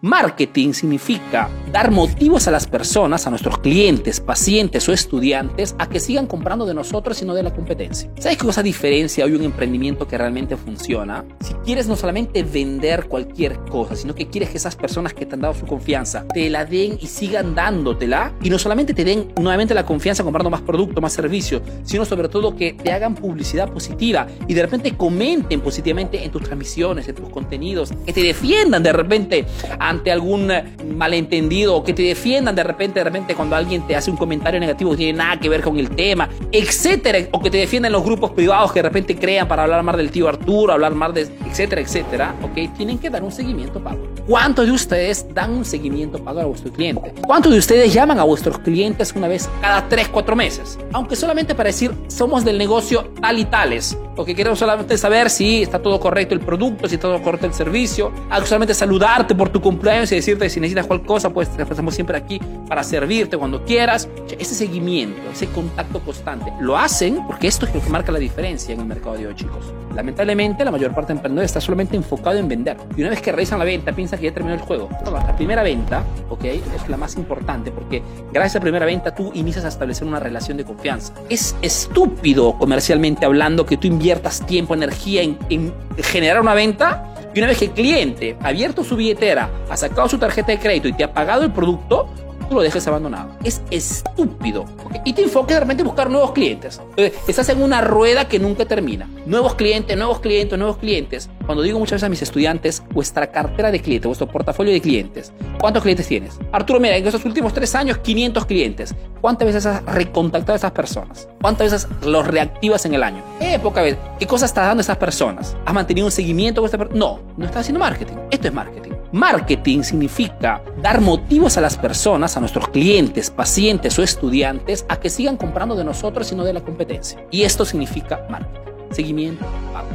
Marketing significa dar motivos a las personas, a nuestros clientes, pacientes o estudiantes a que sigan comprando de nosotros y no de la competencia. ¿Sabes qué cosa diferencia hoy un emprendimiento que realmente funciona? Si quieres no solamente vender cualquier cosa, sino que quieres que esas personas que te han dado su confianza te la den y sigan dándotela y no solamente te den nuevamente la confianza comprando más producto, más servicio, sino sobre todo que te hagan publicidad positiva y de repente comenten positivamente en tus transmisiones, en tus contenidos, que te defiendan de repente ante algún eh, malentendido o que te defiendan de repente, de repente cuando alguien te hace un comentario negativo que tiene nada que ver con el tema, etcétera, o que te defiendan los grupos privados que de repente crean para hablar más del tío Arturo, hablar más de etcétera, etcétera, ok, tienen que dar un seguimiento pago. ¿Cuántos de ustedes dan un seguimiento pago a vuestro cliente? ¿Cuántos de ustedes llaman a vuestros clientes una vez cada 3, 4 meses? Aunque solamente para decir somos del negocio tal y tales, o que queremos solamente saber si está todo correcto el producto, si está todo correcto el servicio, solamente saludarte por tu cumpleaños y decirte si necesitas cualquier cosa, pues estamos siempre aquí para servirte cuando quieras. Ese seguimiento, ese contacto constante, lo hacen porque esto es lo que marca la diferencia en el mercado de hoy, chicos. Lamentablemente, la mayor parte de emprendedores está solamente enfocado en vender. Y una vez que realizan la venta, piensan que ya terminó el juego. la primera venta, ok, es la más importante porque gracias a la primera venta tú inicias a establecer una relación de confianza. Es estúpido comercialmente hablando que tú inviertas tiempo, energía en, en generar una venta y una vez que el cliente ha abierto su billetera, ha sacado su tarjeta de crédito y te ha pagado el producto, tú lo dejes abandonado. Es estúpido. Y te enfoques de repente en buscar nuevos clientes. estás en una rueda que nunca termina. Nuevos clientes, nuevos clientes, nuevos clientes. Cuando digo muchas veces a mis estudiantes, vuestra cartera de clientes, vuestro portafolio de clientes, ¿cuántos clientes tienes? Arturo, mira, en estos últimos tres años, 500 clientes. ¿Cuántas veces has recontactado a esas personas? ¿Cuántas veces los reactivas en el año? Eh, poca vez. ¿Qué cosas estás dando a esas personas? ¿Has mantenido un seguimiento con esta persona? No, no estás haciendo marketing. Esto es marketing. Marketing significa dar motivos a las personas, a nuestros clientes, pacientes o estudiantes, a que sigan comprando de nosotros y no de la competencia. Y esto significa marketing. Seguimiento, pago.